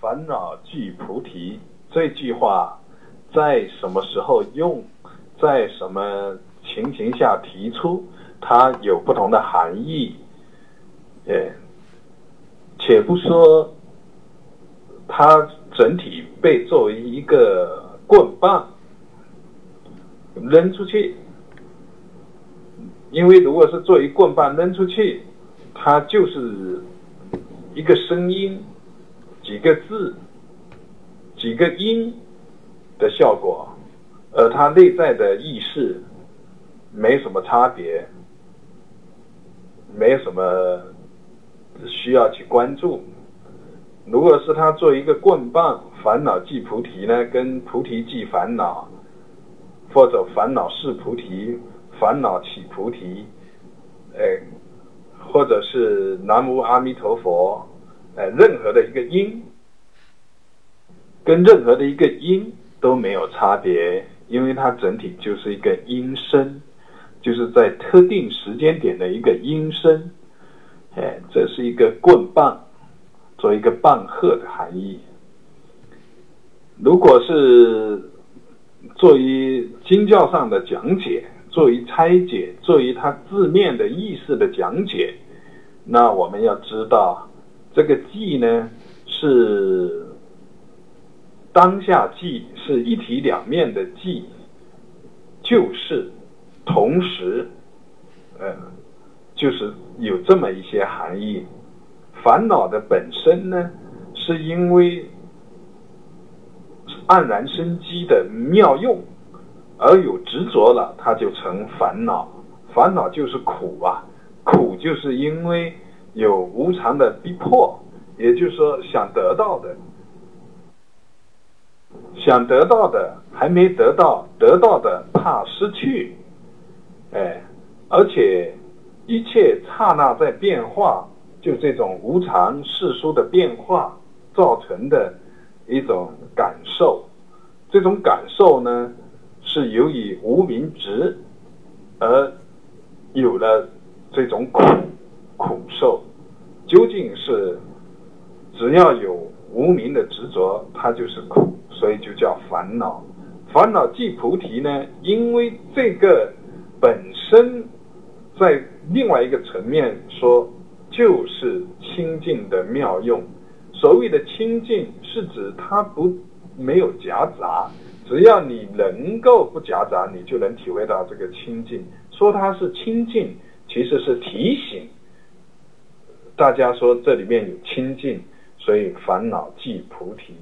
烦恼即菩提这句话，在什么时候用，在什么情形下提出，它有不同的含义。呃，且不说它整体被作为一个棍棒扔出去，因为如果是作为棍棒扔出去，它就是一个声音。几个字、几个音的效果，而它内在的意识没什么差别，没什么需要去关注。如果是他做一个棍棒，烦恼即菩提呢，跟菩提即烦恼，或者烦恼是菩提，烦恼起菩提，哎，或者是南无阿弥陀佛。呃，任何的一个音，跟任何的一个音都没有差别，因为它整体就是一个音声，就是在特定时间点的一个音声。哎，这是一个棍棒，做一个棒喝的含义。如果是作为经教上的讲解，作为拆解，作为它字面的意思的讲解，那我们要知道。这个记呢，是当下记，是一体两面的记，就是同时，呃，就是有这么一些含义。烦恼的本身呢，是因为黯然生机的妙用，而有执着了，它就成烦恼。烦恼就是苦啊，苦就是因为。有无常的逼迫，也就是说，想得到的，想得到的还没得到，得到的怕失去，哎，而且一切刹那在变化，就这种无常世俗的变化造成的一种感受，这种感受呢，是由于无名执而有了这种苦。苦受究竟是只要有无名的执着，它就是苦，所以就叫烦恼。烦恼即菩提呢？因为这个本身在另外一个层面说，就是清净的妙用。所谓的清净，是指它不没有夹杂，只要你能够不夹杂，你就能体会到这个清净。说它是清净，其实是提醒。大家说这里面有清净，所以烦恼即菩提。